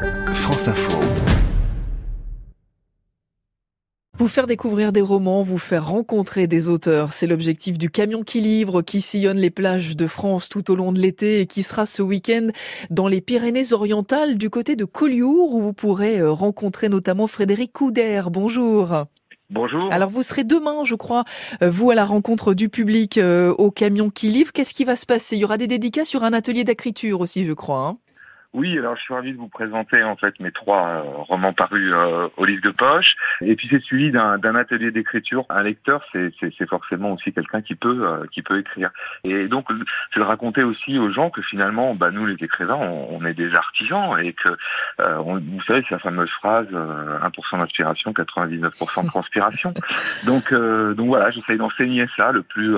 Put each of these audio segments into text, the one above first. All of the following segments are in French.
France Info. Vous faire découvrir des romans, vous faire rencontrer des auteurs, c'est l'objectif du camion qui livre, qui sillonne les plages de France tout au long de l'été et qui sera ce week-end dans les Pyrénées-Orientales du côté de Collioure où vous pourrez euh, rencontrer notamment Frédéric Couder. Bonjour. Bonjour. Alors vous serez demain, je crois, euh, vous à la rencontre du public euh, au camion qui livre. Qu'est-ce qui va se passer? Il y aura des dédicaces sur un atelier d'écriture aussi, je crois. Hein? Oui, alors je suis ravi de vous présenter en fait mes trois euh, romans parus euh, au livre de poche. Et puis c'est suivi d'un atelier d'écriture. Un lecteur, c'est forcément aussi quelqu'un qui peut euh, qui peut écrire. Et donc c'est de raconter aussi aux gens que finalement, bah, nous les écrivains, on, est des artisans et que vous savez c'est la fameuse phrase 1% d'inspiration, 99% de transpiration. donc donc voilà, j'essaye d'enseigner ça le plus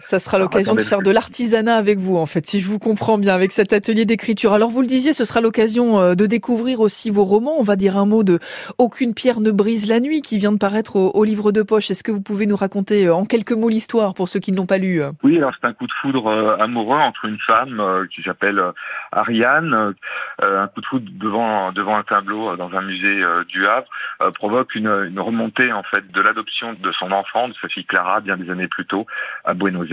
ça sera l'occasion de faire de l'artisanat avec vous, en fait, si je vous comprends bien, avec cet atelier d'écriture. Alors, vous le disiez, ce sera l'occasion euh, de découvrir aussi vos romans. On va dire un mot de Aucune pierre ne brise la nuit, qui vient de paraître au, livre de poche. Est-ce que vous pouvez nous raconter euh, en quelques mots l'histoire pour ceux qui ne l'ont pas lu Oui, alors c'est un coup de foudre euh, amoureux entre une femme qui s'appelle Ariane. Un coup de foudre devant devant un tableau dans un musée du Havre provoque une, une remontée en fait de l'adoption de son enfant, de sa fille Clara, bien des années plus tôt, à Buenos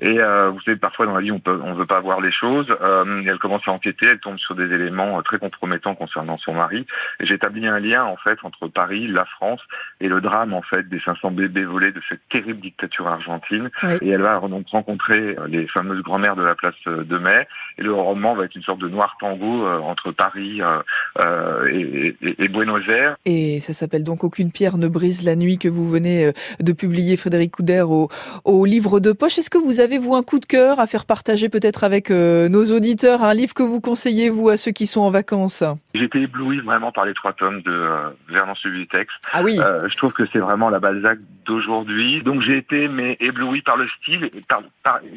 et euh, vous savez, parfois dans la vie, on on veut pas voir les choses. Euh, elle commence à enquêter, elle tombe sur des éléments euh, très compromettants concernant son mari. J'établis un lien en fait entre Paris, la France et le drame en fait des 500 bébés volés de cette terrible dictature argentine. Et elle va donc rencontrer les fameuses grand-mères de la place de Mai. Et le roman va être une sorte de noir tango entre Paris et, et, Buenos Aires. Et ça s'appelle donc Aucune pierre ne brise la nuit que vous venez de publier, Frédéric Couder, au, au livre de poche. Est-ce que vous avez, vous, un coup de cœur à faire partager peut-être avec euh, nos auditeurs, un livre que vous conseillez, vous, à ceux qui sont en vacances? J'ai été ébloui vraiment par les trois tomes de euh, Vernon Subutex. Ah oui euh, Je trouve que c'est vraiment la Balzac d'aujourd'hui. Donc j'ai été mais ébloui par le style et par,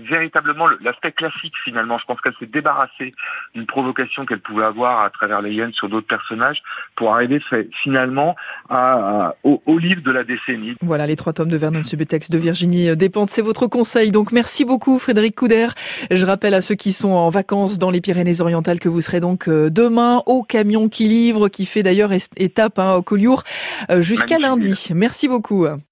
véritablement l'aspect classique finalement. Je pense qu'elle s'est débarrassée d'une provocation qu'elle pouvait avoir à travers les hyènes sur d'autres personnages pour arriver finalement à, au, livre de la décennie. Voilà les trois tomes de Vernon Subutex de Virginie Despentes. C'est votre conseil donc merci beaucoup Frédéric Couder. Je rappelle à ceux qui sont en vacances dans les Pyrénées-Orientales que vous serez donc euh, demain au camion qui livre, qui fait d'ailleurs étape hein, au Collioure euh, jusqu'à lundi. Merci beaucoup.